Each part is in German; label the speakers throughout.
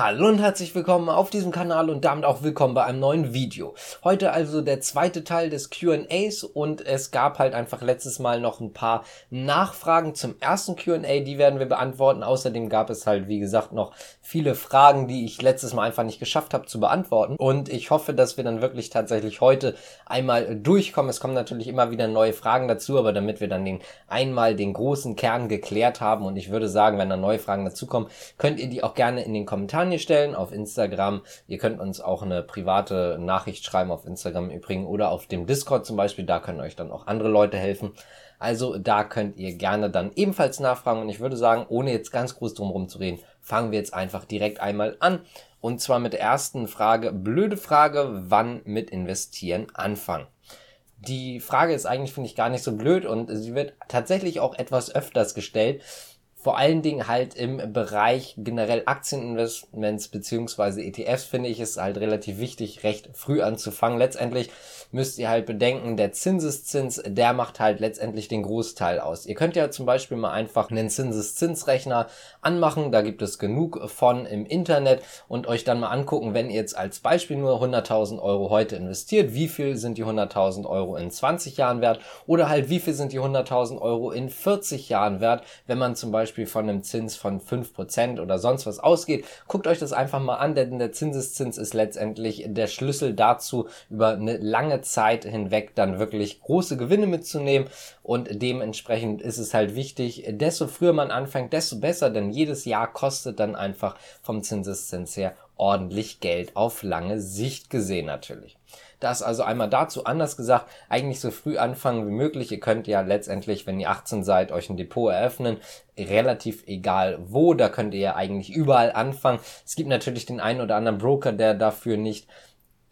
Speaker 1: Hallo und herzlich willkommen auf diesem Kanal und damit auch willkommen bei einem neuen Video. Heute also der zweite Teil des Q&As und es gab halt einfach letztes Mal noch ein paar Nachfragen zum ersten Q&A, die werden wir beantworten. Außerdem gab es halt, wie gesagt, noch viele Fragen, die ich letztes Mal einfach nicht geschafft habe zu beantworten und ich hoffe, dass wir dann wirklich tatsächlich heute einmal durchkommen. Es kommen natürlich immer wieder neue Fragen dazu, aber damit wir dann den einmal den großen Kern geklärt haben und ich würde sagen, wenn da neue Fragen dazukommen, könnt ihr die auch gerne in den Kommentaren Kampagne stellen auf Instagram. Ihr könnt uns auch eine private Nachricht schreiben auf Instagram übrigens oder auf dem Discord zum Beispiel. Da können euch dann auch andere Leute helfen. Also da könnt ihr gerne dann ebenfalls nachfragen. Und ich würde sagen, ohne jetzt ganz groß drum zu reden, fangen wir jetzt einfach direkt einmal an. Und zwar mit der ersten Frage. Blöde Frage, wann mit investieren anfangen? Die Frage ist eigentlich, finde ich, gar nicht so blöd und sie wird tatsächlich auch etwas öfters gestellt vor allen Dingen halt im Bereich generell Aktieninvestments beziehungsweise ETFs finde ich es halt relativ wichtig, recht früh anzufangen. Letztendlich müsst ihr halt bedenken, der Zinseszins, der macht halt letztendlich den Großteil aus. Ihr könnt ja zum Beispiel mal einfach einen Zinseszinsrechner anmachen, da gibt es genug von im Internet und euch dann mal angucken, wenn ihr jetzt als Beispiel nur 100.000 Euro heute investiert, wie viel sind die 100.000 Euro in 20 Jahren wert oder halt wie viel sind die 100.000 Euro in 40 Jahren wert, wenn man zum Beispiel Beispiel von einem Zins von 5% oder sonst was ausgeht, guckt euch das einfach mal an, denn der Zinseszins ist letztendlich der Schlüssel dazu, über eine lange Zeit hinweg dann wirklich große Gewinne mitzunehmen und dementsprechend ist es halt wichtig, desto früher man anfängt, desto besser, denn jedes Jahr kostet dann einfach vom Zinseszins her ordentlich Geld auf lange Sicht gesehen natürlich. Das also einmal dazu anders gesagt, eigentlich so früh anfangen wie möglich. Ihr könnt ja letztendlich, wenn ihr 18 seid, euch ein Depot eröffnen. Relativ egal wo, da könnt ihr ja eigentlich überall anfangen. Es gibt natürlich den einen oder anderen Broker, der dafür nicht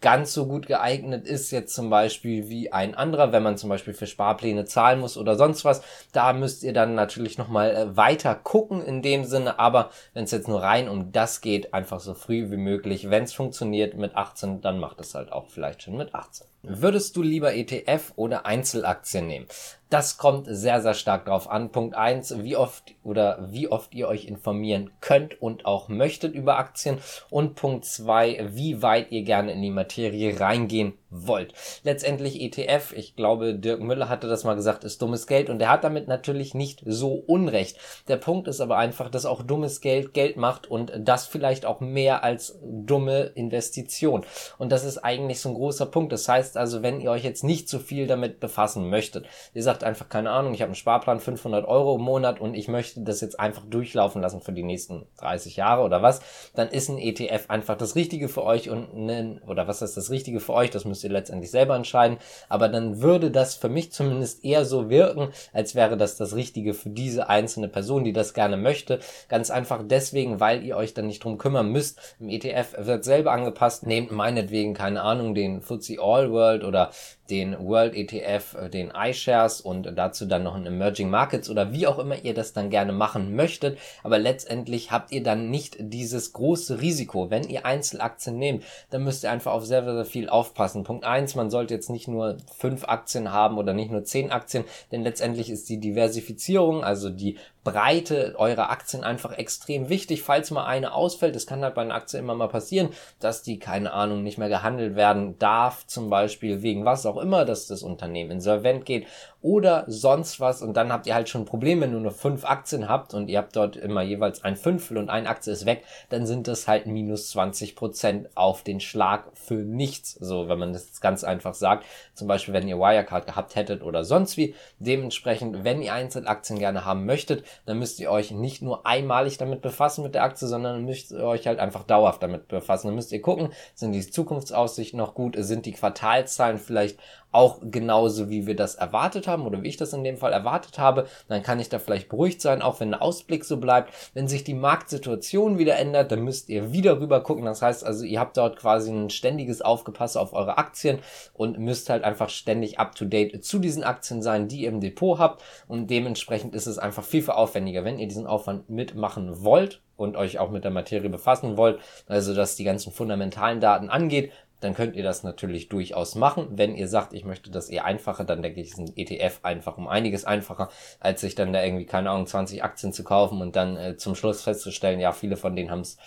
Speaker 1: ganz so gut geeignet ist jetzt zum Beispiel wie ein anderer, wenn man zum Beispiel für Sparpläne zahlen muss oder sonst was. Da müsst ihr dann natürlich nochmal äh, weiter gucken in dem Sinne, aber wenn es jetzt nur rein um das geht, einfach so früh wie möglich. Wenn es funktioniert mit 18, dann macht es halt auch vielleicht schon mit 18. Würdest du lieber ETF oder Einzelaktien nehmen? Das kommt sehr, sehr stark drauf an. Punkt eins: wie oft oder wie oft ihr euch informieren könnt und auch möchtet über Aktien. Und Punkt zwei: wie weit ihr gerne in die Materie reingehen wollt. Letztendlich ETF, ich glaube, Dirk Müller hatte das mal gesagt, ist dummes Geld und er hat damit natürlich nicht so Unrecht. Der Punkt ist aber einfach, dass auch dummes Geld Geld macht und das vielleicht auch mehr als dumme Investition. Und das ist eigentlich so ein großer Punkt. Das heißt also, wenn ihr euch jetzt nicht so viel damit befassen möchtet, ihr sagt einfach, keine Ahnung, ich habe einen Sparplan 500 Euro im Monat und ich möchte das jetzt einfach durchlaufen lassen für die nächsten 30 Jahre oder was, dann ist ein ETF einfach das Richtige für euch und ein, oder was ist das Richtige für euch, das müsst ihr letztendlich selber entscheiden, aber dann würde das für mich zumindest eher so wirken, als wäre das das Richtige für diese einzelne Person, die das gerne möchte. Ganz einfach deswegen, weil ihr euch dann nicht drum kümmern müsst. Im ETF wird selber angepasst. Nehmt meinetwegen, keine Ahnung, den FTSE All World oder den World ETF, äh, den iShares und dazu dann noch ein Emerging Markets oder wie auch immer ihr das dann gerne machen möchtet. Aber letztendlich habt ihr dann nicht dieses große Risiko. Wenn ihr Einzelaktien nehmt, dann müsst ihr einfach auf sehr, sehr viel aufpassen. Punkt eins, man sollte jetzt nicht nur fünf Aktien haben oder nicht nur zehn Aktien, denn letztendlich ist die Diversifizierung, also die Breite eurer Aktien einfach extrem wichtig. Falls mal eine ausfällt, das kann halt bei einer Aktie immer mal passieren, dass die, keine Ahnung, nicht mehr gehandelt werden darf, zum Beispiel wegen was auch immer, dass das Unternehmen insolvent geht oder sonst was und dann habt ihr halt schon ein Problem, wenn ihr nur fünf Aktien habt und ihr habt dort immer jeweils ein Fünftel und eine Aktie ist weg, dann sind das halt minus 20 Prozent auf den Schlag für nichts, so wenn man das ganz einfach sagt. Zum Beispiel, wenn ihr Wirecard gehabt hättet oder sonst wie. Dementsprechend, wenn ihr Einzelaktien gerne haben möchtet, dann müsst ihr euch nicht nur einmalig damit befassen mit der Aktie, sondern müsst ihr euch halt einfach dauerhaft damit befassen. Dann müsst ihr gucken, sind die Zukunftsaussichten noch gut, sind die Quartalzahlen vielleicht auch genauso wie wir das erwartet haben oder wie ich das in dem Fall erwartet habe, dann kann ich da vielleicht beruhigt sein, auch wenn der Ausblick so bleibt. Wenn sich die Marktsituation wieder ändert, dann müsst ihr wieder rüber gucken. Das heißt also, ihr habt dort quasi ein ständiges Aufgepasse auf eure Aktien und müsst halt einfach ständig up to date zu diesen Aktien sein, die ihr im Depot habt und dementsprechend ist es einfach viel, viel aufwendiger. Wenn ihr diesen Aufwand mitmachen wollt, und euch auch mit der Materie befassen wollt, also dass die ganzen fundamentalen Daten angeht, dann könnt ihr das natürlich durchaus machen. Wenn ihr sagt, ich möchte das eher einfacher, dann denke ich, ist ein ETF einfach um einiges einfacher, als sich dann da irgendwie, keine Ahnung, 20 Aktien zu kaufen und dann äh, zum Schluss festzustellen, ja, viele von denen haben es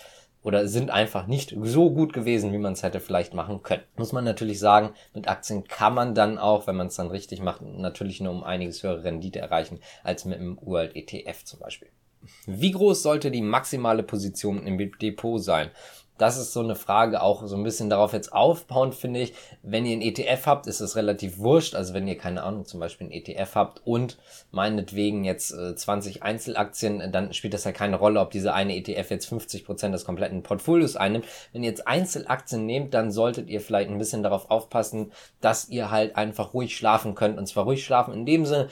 Speaker 1: oder sind einfach nicht so gut gewesen, wie man es hätte vielleicht machen können. Muss man natürlich sagen, mit Aktien kann man dann auch, wenn man es dann richtig macht, natürlich nur um einiges höhere Rendite erreichen als mit einem World ETF zum Beispiel. Wie groß sollte die maximale Position im Depot sein? Das ist so eine Frage, auch so ein bisschen darauf jetzt aufbauend, finde ich. Wenn ihr einen ETF habt, ist es relativ wurscht. Also wenn ihr, keine Ahnung, zum Beispiel einen ETF habt und meinetwegen jetzt äh, 20 Einzelaktien, dann spielt das ja keine Rolle, ob diese eine ETF jetzt 50 Prozent des kompletten Portfolios einnimmt. Wenn ihr jetzt Einzelaktien nehmt, dann solltet ihr vielleicht ein bisschen darauf aufpassen, dass ihr halt einfach ruhig schlafen könnt. Und zwar ruhig schlafen in dem Sinne,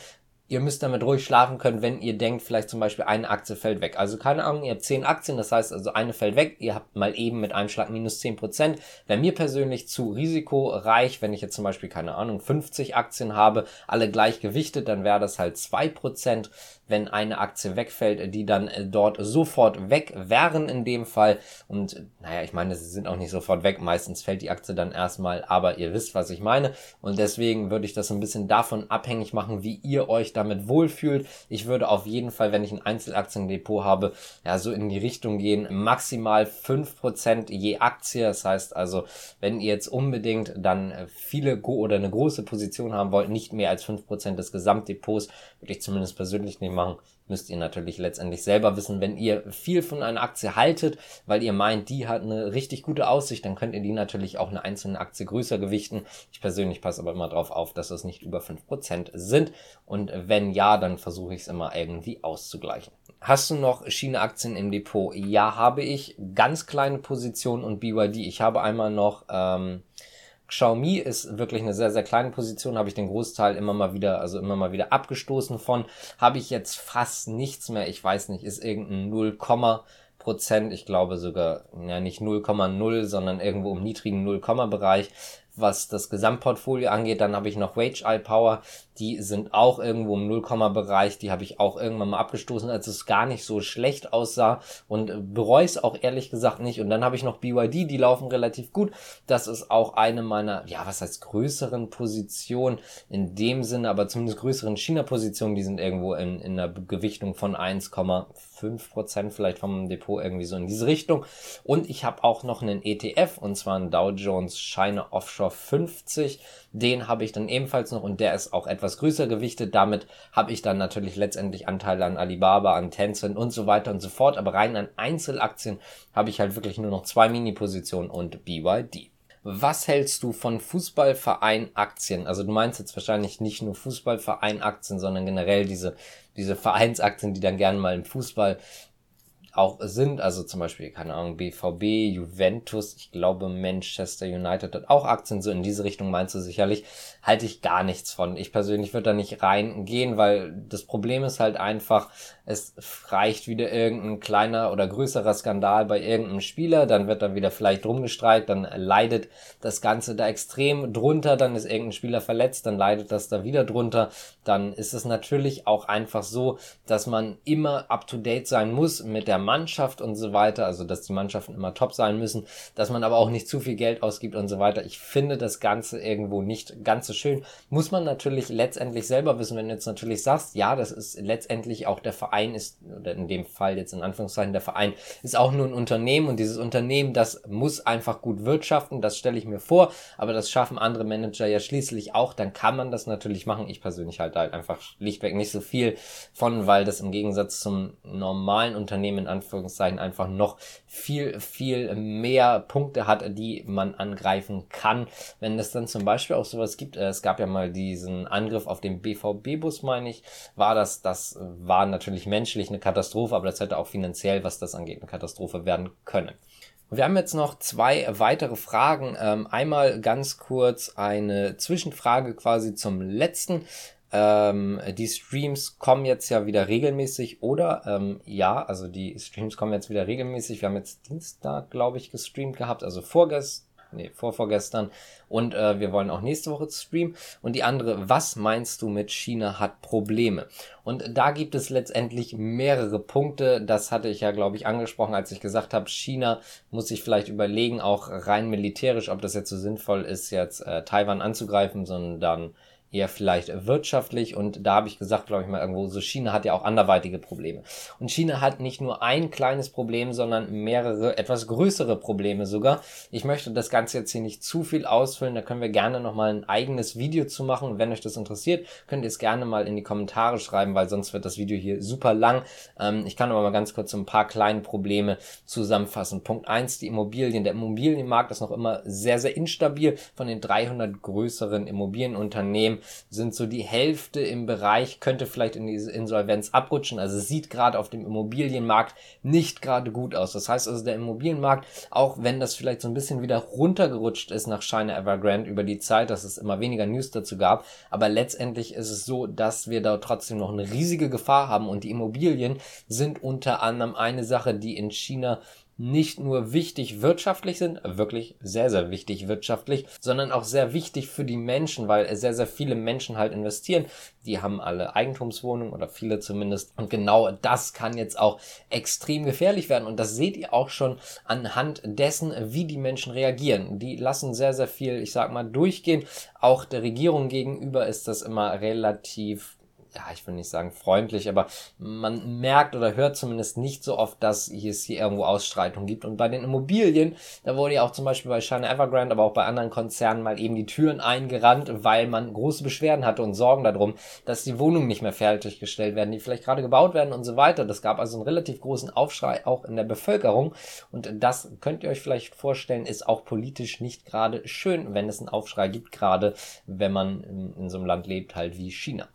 Speaker 1: ihr müsst damit ruhig schlafen können, wenn ihr denkt, vielleicht zum Beispiel eine Aktie fällt weg. Also keine Ahnung, ihr habt zehn Aktien, das heißt also eine fällt weg, ihr habt mal eben mit einem Schlag minus zehn Prozent. Wäre mir persönlich zu risikoreich, wenn ich jetzt zum Beispiel, keine Ahnung, 50 Aktien habe, alle gleich gewichtet, dann wäre das halt zwei Prozent wenn eine Aktie wegfällt, die dann äh, dort sofort weg wären in dem Fall. Und naja, ich meine, sie sind auch nicht sofort weg. Meistens fällt die Aktie dann erstmal, aber ihr wisst, was ich meine. Und deswegen würde ich das ein bisschen davon abhängig machen, wie ihr euch damit wohlfühlt. Ich würde auf jeden Fall, wenn ich ein Einzelaktiendepot habe, ja, so in die Richtung gehen, maximal fünf Prozent je Aktie. Das heißt also, wenn ihr jetzt unbedingt dann äh, viele oder eine große Position haben wollt, nicht mehr als fünf Prozent des Gesamtdepots, würde ich zumindest persönlich nehmen machen, müsst ihr natürlich letztendlich selber wissen. Wenn ihr viel von einer Aktie haltet, weil ihr meint, die hat eine richtig gute Aussicht, dann könnt ihr die natürlich auch eine einzelne Aktie größer gewichten. Ich persönlich passe aber immer darauf auf, dass es nicht über fünf Prozent sind. Und wenn ja, dann versuche ich es immer irgendwie auszugleichen. Hast du noch China-Aktien im Depot? Ja, habe ich. Ganz kleine Position und BYD. Ich habe einmal noch ähm, Xiaomi ist wirklich eine sehr, sehr kleine Position, habe ich den Großteil immer mal wieder, also immer mal wieder abgestoßen von. Habe ich jetzt fast nichts mehr, ich weiß nicht, ist irgendein 0, Prozent, ich glaube sogar, ja nicht 0,0, sondern irgendwo im niedrigen 0, Bereich was das Gesamtportfolio angeht. Dann habe ich noch Wage Eye Power, die sind auch irgendwo im Nullkomma-Bereich. Die habe ich auch irgendwann mal abgestoßen, als es gar nicht so schlecht aussah und bereue es auch ehrlich gesagt nicht. Und dann habe ich noch BYD, die laufen relativ gut. Das ist auch eine meiner, ja, was heißt größeren Positionen in dem Sinne, aber zumindest größeren China-Positionen. Die sind irgendwo in, in einer Gewichtung von 1,5 Prozent vielleicht vom Depot irgendwie so in diese Richtung. Und ich habe auch noch einen ETF und zwar einen Dow Jones China Offshore 50 den habe ich dann ebenfalls noch und der ist auch etwas größer gewichtet. Damit habe ich dann natürlich letztendlich Anteile an Alibaba, an Tencent und so weiter und so fort. Aber rein an Einzelaktien habe ich halt wirklich nur noch zwei Mini-Positionen und BYD. Was hältst du von Fußballverein-Aktien? Also du meinst jetzt wahrscheinlich nicht nur Fußballverein-Aktien, sondern generell diese, diese Vereinsaktien, die dann gerne mal im Fußball auch sind. Also zum Beispiel, keine Ahnung, BVB, Juventus, ich glaube Manchester United hat auch Aktien, so in diese Richtung meinst du sicherlich, halte ich gar nichts von. Ich persönlich würde da nicht reingehen, weil das Problem ist halt einfach, es reicht wieder irgendein kleiner oder größerer Skandal bei irgendeinem Spieler, dann wird da wieder vielleicht rumgestreikt, dann leidet das Ganze da extrem drunter, dann ist irgendein Spieler verletzt, dann leidet das da wieder drunter, dann ist es natürlich auch einfach so, dass man immer up to date sein muss mit der Mannschaft und so weiter, also dass die Mannschaften immer top sein müssen, dass man aber auch nicht zu viel Geld ausgibt und so weiter. Ich finde das Ganze irgendwo nicht ganz so schön. Muss man natürlich letztendlich selber wissen, wenn du jetzt natürlich sagst, ja, das ist letztendlich auch der Verein Verein ist, oder in dem Fall jetzt in Anführungszeichen der Verein, ist auch nur ein Unternehmen und dieses Unternehmen, das muss einfach gut wirtschaften, das stelle ich mir vor, aber das schaffen andere Manager ja schließlich auch, dann kann man das natürlich machen. Ich persönlich halte halt einfach schlichtweg nicht so viel von, weil das im Gegensatz zum normalen Unternehmen Anführungszeichen einfach noch viel, viel mehr Punkte hat, die man angreifen kann. Wenn es dann zum Beispiel auch sowas gibt, äh, es gab ja mal diesen Angriff auf den BVB-Bus, meine ich, war das, das war natürlich menschlich eine Katastrophe, aber das hätte auch finanziell, was das angeht, eine Katastrophe werden können. Wir haben jetzt noch zwei weitere Fragen. Ähm, einmal ganz kurz eine Zwischenfrage quasi zum letzten. Ähm, die Streams kommen jetzt ja wieder regelmäßig, oder? Ähm, ja, also die Streams kommen jetzt wieder regelmäßig. Wir haben jetzt Dienstag, glaube ich, gestreamt gehabt, also vorgestern nee, vorvorgestern. Und äh, wir wollen auch nächste Woche streamen. Und die andere, was meinst du mit China hat Probleme? Und da gibt es letztendlich mehrere Punkte. Das hatte ich ja, glaube ich, angesprochen, als ich gesagt habe, China muss sich vielleicht überlegen, auch rein militärisch, ob das jetzt so sinnvoll ist, jetzt äh, Taiwan anzugreifen, sondern eher vielleicht wirtschaftlich. Und da habe ich gesagt, glaube ich mal irgendwo, so China hat ja auch anderweitige Probleme. Und China hat nicht nur ein kleines Problem, sondern mehrere, etwas größere Probleme sogar. Ich möchte das Ganze jetzt hier nicht zu viel ausfüllen, da können wir gerne nochmal ein eigenes Video zu machen. Wenn euch das interessiert, könnt ihr es gerne mal in die Kommentare schreiben, weil sonst wird das Video hier super lang. Ähm, ich kann aber mal ganz kurz so ein paar kleine Probleme zusammenfassen. Punkt eins: die Immobilien. Der Immobilienmarkt ist noch immer sehr, sehr instabil. Von den 300 größeren Immobilienunternehmen sind so die Hälfte im Bereich, könnte vielleicht in diese Insolvenz abrutschen. Also sieht gerade auf dem Immobilienmarkt nicht gerade gut aus. Das heißt also, der Immobilienmarkt, auch wenn das vielleicht so ein bisschen wieder runtergerutscht ist nach China Evergrande über die Zeit, dass es immer weniger News dazu gab, aber letztendlich ist es so, dass wir da trotzdem noch eine riesige Gefahr haben und die Immobilien sind unter anderem eine Sache, die in China nicht nur wichtig wirtschaftlich sind, wirklich sehr, sehr wichtig wirtschaftlich, sondern auch sehr wichtig für die Menschen, weil sehr, sehr viele Menschen halt investieren. Die haben alle Eigentumswohnungen oder viele zumindest. Und genau das kann jetzt auch extrem gefährlich werden. Und das seht ihr auch schon anhand dessen, wie die Menschen reagieren. Die lassen sehr, sehr viel, ich sag mal, durchgehen. Auch der Regierung gegenüber ist das immer relativ ja, ich will nicht sagen freundlich, aber man merkt oder hört zumindest nicht so oft, dass es hier irgendwo Ausstreitungen gibt. Und bei den Immobilien, da wurde ja auch zum Beispiel bei China Evergrande, aber auch bei anderen Konzernen mal eben die Türen eingerannt, weil man große Beschwerden hatte und Sorgen darum, dass die Wohnungen nicht mehr fertiggestellt werden, die vielleicht gerade gebaut werden und so weiter. Das gab also einen relativ großen Aufschrei auch in der Bevölkerung. Und das könnt ihr euch vielleicht vorstellen, ist auch politisch nicht gerade schön, wenn es einen Aufschrei gibt, gerade wenn man in, in so einem Land lebt, halt wie China.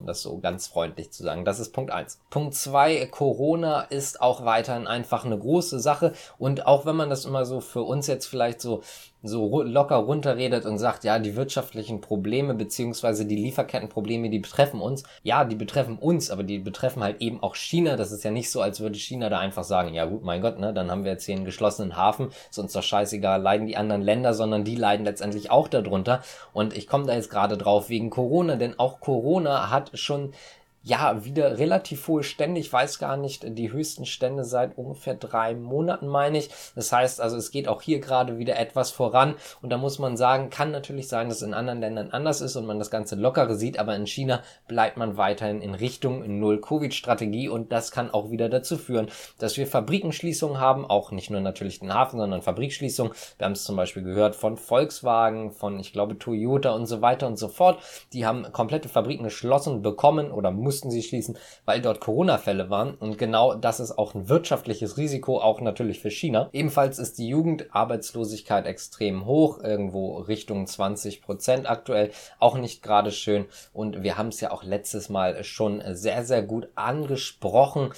Speaker 1: Um das so ganz freundlich zu sagen. Das ist Punkt eins. Punkt zwei: Corona ist auch weiterhin einfach eine große Sache. Und auch wenn man das immer so für uns jetzt vielleicht so so locker runterredet und sagt, ja, die wirtschaftlichen Probleme beziehungsweise die Lieferkettenprobleme, die betreffen uns. Ja, die betreffen uns, aber die betreffen halt eben auch China. Das ist ja nicht so, als würde China da einfach sagen, ja gut, mein Gott, ne, dann haben wir jetzt hier einen geschlossenen Hafen, ist uns doch scheißegal, leiden die anderen Länder, sondern die leiden letztendlich auch darunter. Und ich komme da jetzt gerade drauf wegen Corona, denn auch Corona hat schon ja, wieder relativ hohe Stände. Ich weiß gar nicht, die höchsten Stände seit ungefähr drei Monaten, meine ich. Das heißt also, es geht auch hier gerade wieder etwas voran. Und da muss man sagen, kann natürlich sein, dass es in anderen Ländern anders ist und man das Ganze lockere sieht. Aber in China bleibt man weiterhin in Richtung Null-Covid-Strategie. Und das kann auch wieder dazu führen, dass wir Fabrikenschließungen haben. Auch nicht nur natürlich den Hafen, sondern Fabrikschließungen. Wir haben es zum Beispiel gehört von Volkswagen, von, ich glaube, Toyota und so weiter und so fort. Die haben komplette Fabriken geschlossen bekommen oder mussten mussten sie schließen, weil dort Corona-Fälle waren. Und genau das ist auch ein wirtschaftliches Risiko, auch natürlich für China. Ebenfalls ist die Jugendarbeitslosigkeit extrem hoch, irgendwo Richtung 20 Prozent aktuell. Auch nicht gerade schön. Und wir haben es ja auch letztes Mal schon sehr, sehr gut angesprochen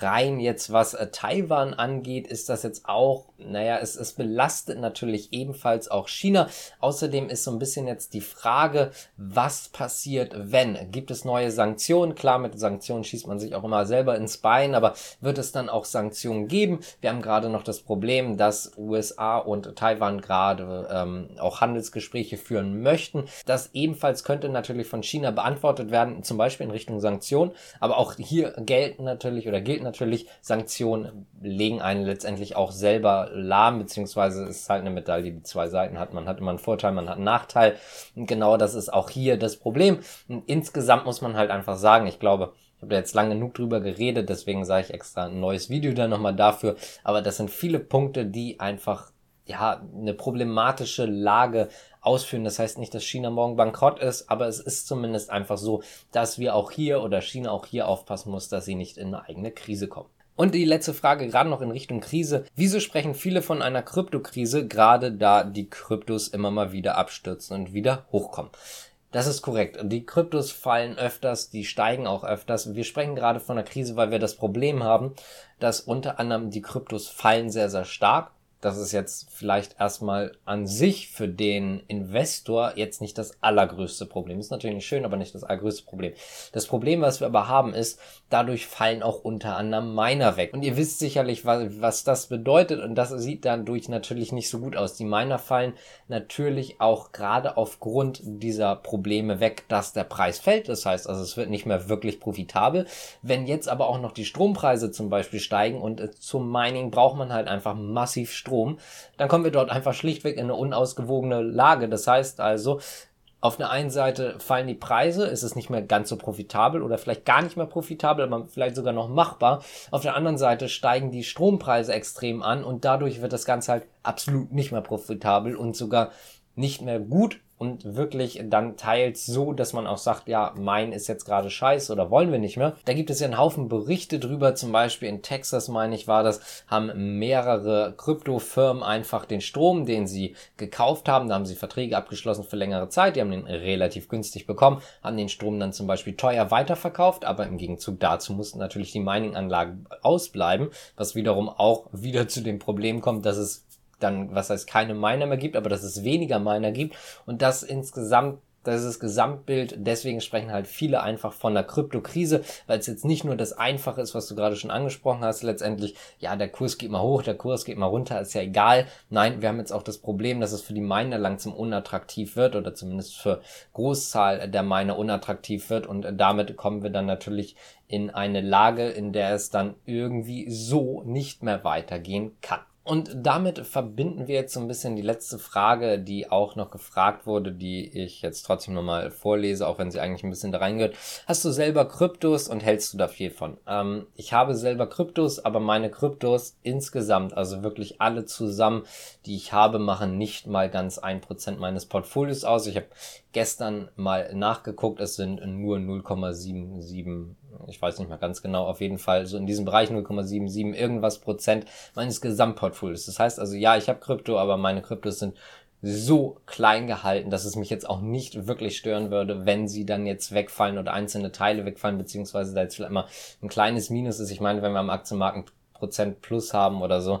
Speaker 1: rein jetzt was äh, Taiwan angeht, ist das jetzt auch, naja, es, es belastet natürlich ebenfalls auch China. Außerdem ist so ein bisschen jetzt die Frage, was passiert, wenn? Gibt es neue Sanktionen? Klar, mit Sanktionen schießt man sich auch immer selber ins Bein, aber wird es dann auch Sanktionen geben? Wir haben gerade noch das Problem, dass USA und Taiwan gerade ähm, auch Handelsgespräche führen möchten. Das ebenfalls könnte natürlich von China beantwortet werden, zum Beispiel in Richtung Sanktionen. Aber auch hier gelten natürlich oder gilt natürlich, Sanktionen legen einen letztendlich auch selber lahm, beziehungsweise es ist halt eine Medaille, die zwei Seiten hat. Man hat immer einen Vorteil, man hat einen Nachteil. Und genau das ist auch hier das Problem. Und insgesamt muss man halt einfach sagen, ich glaube, ich habe da jetzt lange genug drüber geredet, deswegen sage ich extra ein neues Video dann nochmal dafür. Aber das sind viele Punkte, die einfach ja eine problematische Lage ausführen. Das heißt nicht, dass China morgen bankrott ist, aber es ist zumindest einfach so, dass wir auch hier oder China auch hier aufpassen muss, dass sie nicht in eine eigene Krise kommen. Und die letzte Frage, gerade noch in Richtung Krise. Wieso sprechen viele von einer Kryptokrise, gerade da die Kryptos immer mal wieder abstürzen und wieder hochkommen? Das ist korrekt. Die Kryptos fallen öfters, die steigen auch öfters. Wir sprechen gerade von einer Krise, weil wir das Problem haben, dass unter anderem die Kryptos fallen sehr, sehr stark das ist jetzt vielleicht erstmal an sich für den Investor jetzt nicht das allergrößte Problem. Ist natürlich schön, aber nicht das allergrößte Problem. Das Problem, was wir aber haben, ist, dadurch fallen auch unter anderem Miner weg. Und ihr wisst sicherlich, was, was das bedeutet. Und das sieht dadurch natürlich nicht so gut aus. Die Miner fallen natürlich auch gerade aufgrund dieser Probleme weg, dass der Preis fällt. Das heißt also, es wird nicht mehr wirklich profitabel. Wenn jetzt aber auch noch die Strompreise zum Beispiel steigen und äh, zum Mining braucht man halt einfach massiv Strom, dann kommen wir dort einfach schlichtweg in eine unausgewogene Lage. Das heißt also, auf der einen Seite fallen die Preise, ist es nicht mehr ganz so profitabel oder vielleicht gar nicht mehr profitabel, aber vielleicht sogar noch machbar. Auf der anderen Seite steigen die Strompreise extrem an und dadurch wird das Ganze halt absolut nicht mehr profitabel und sogar nicht mehr gut und wirklich dann teils so, dass man auch sagt, ja, mein ist jetzt gerade scheiße oder wollen wir nicht mehr. Da gibt es ja einen Haufen Berichte drüber, zum Beispiel in Texas, meine ich, war das, haben mehrere Kryptofirmen einfach den Strom, den sie gekauft haben, da haben sie Verträge abgeschlossen für längere Zeit, die haben den relativ günstig bekommen, haben den Strom dann zum Beispiel teuer weiterverkauft, aber im Gegenzug dazu mussten natürlich die Mining-Anlagen ausbleiben, was wiederum auch wieder zu dem Problem kommt, dass es dann, was heißt, keine Miner mehr gibt, aber dass es weniger Miner gibt und dass insgesamt das ist das Gesamtbild. Deswegen sprechen halt viele einfach von der Kryptokrise, weil es jetzt nicht nur das Einfache ist, was du gerade schon angesprochen hast. Letztendlich, ja, der Kurs geht mal hoch, der Kurs geht mal runter, ist ja egal. Nein, wir haben jetzt auch das Problem, dass es für die Miner langsam unattraktiv wird oder zumindest für Großzahl der Miner unattraktiv wird und damit kommen wir dann natürlich in eine Lage, in der es dann irgendwie so nicht mehr weitergehen kann. Und damit verbinden wir jetzt so ein bisschen die letzte Frage, die auch noch gefragt wurde, die ich jetzt trotzdem nochmal vorlese, auch wenn sie eigentlich ein bisschen da reingehört. Hast du selber Kryptos und hältst du da viel von? Ähm, ich habe selber Kryptos, aber meine Kryptos insgesamt, also wirklich alle zusammen, die ich habe, machen nicht mal ganz ein Prozent meines Portfolios aus. Ich habe gestern mal nachgeguckt, es sind nur 0,77 ich weiß nicht mehr ganz genau, auf jeden Fall so in diesem Bereich 0,77 irgendwas Prozent meines Gesamtportfolios. Das heißt also, ja, ich habe Krypto, aber meine Kryptos sind so klein gehalten, dass es mich jetzt auch nicht wirklich stören würde, wenn sie dann jetzt wegfallen oder einzelne Teile wegfallen, beziehungsweise da jetzt vielleicht mal ein kleines Minus ist. Ich meine, wenn wir am Aktienmarkt Prozent plus haben oder so,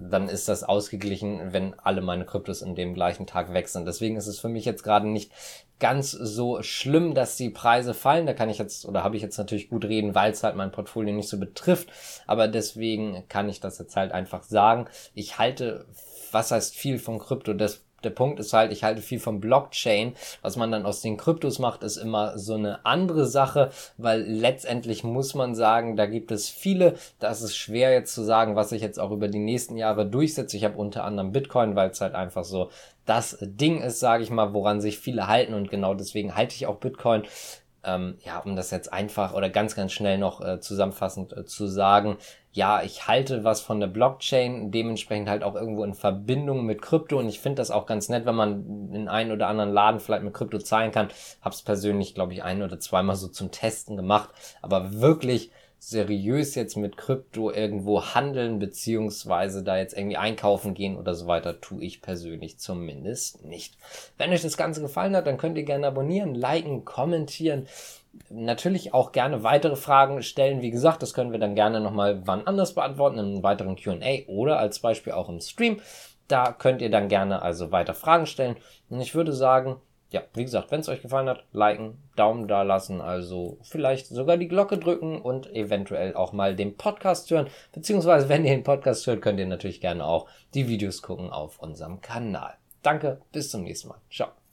Speaker 1: dann ist das ausgeglichen, wenn alle meine Kryptos in dem gleichen Tag weg. Deswegen ist es für mich jetzt gerade nicht ganz so schlimm, dass die Preise fallen. Da kann ich jetzt oder habe ich jetzt natürlich gut reden, weil es halt mein Portfolio nicht so betrifft. Aber deswegen kann ich das jetzt halt einfach sagen. Ich halte, was heißt viel von Krypto? Das der Punkt ist halt, ich halte viel vom Blockchain. Was man dann aus den Kryptos macht, ist immer so eine andere Sache, weil letztendlich muss man sagen, da gibt es viele, da ist es schwer jetzt zu sagen, was sich jetzt auch über die nächsten Jahre durchsetzt. Ich habe unter anderem Bitcoin, weil es halt einfach so das Ding ist, sage ich mal, woran sich viele halten und genau deswegen halte ich auch Bitcoin. Ähm, ja, um das jetzt einfach oder ganz, ganz schnell noch äh, zusammenfassend äh, zu sagen, ja, ich halte was von der Blockchain, dementsprechend halt auch irgendwo in Verbindung mit Krypto und ich finde das auch ganz nett, wenn man in einen oder anderen Laden vielleicht mit Krypto zahlen kann. Hab's persönlich, glaube ich, ein oder zweimal so zum Testen gemacht, aber wirklich seriös jetzt mit Krypto irgendwo handeln, beziehungsweise da jetzt irgendwie einkaufen gehen oder so weiter, tue ich persönlich zumindest nicht. Wenn euch das Ganze gefallen hat, dann könnt ihr gerne abonnieren, liken, kommentieren. Natürlich auch gerne weitere Fragen stellen. Wie gesagt, das können wir dann gerne nochmal wann anders beantworten, in einem weiteren QA oder als Beispiel auch im Stream. Da könnt ihr dann gerne also weiter Fragen stellen. Und ich würde sagen, ja, wie gesagt, wenn es euch gefallen hat, liken, Daumen da lassen, also vielleicht sogar die Glocke drücken und eventuell auch mal den Podcast hören. Beziehungsweise, wenn ihr den Podcast hört, könnt ihr natürlich gerne auch die Videos gucken auf unserem Kanal. Danke, bis zum nächsten Mal. Ciao.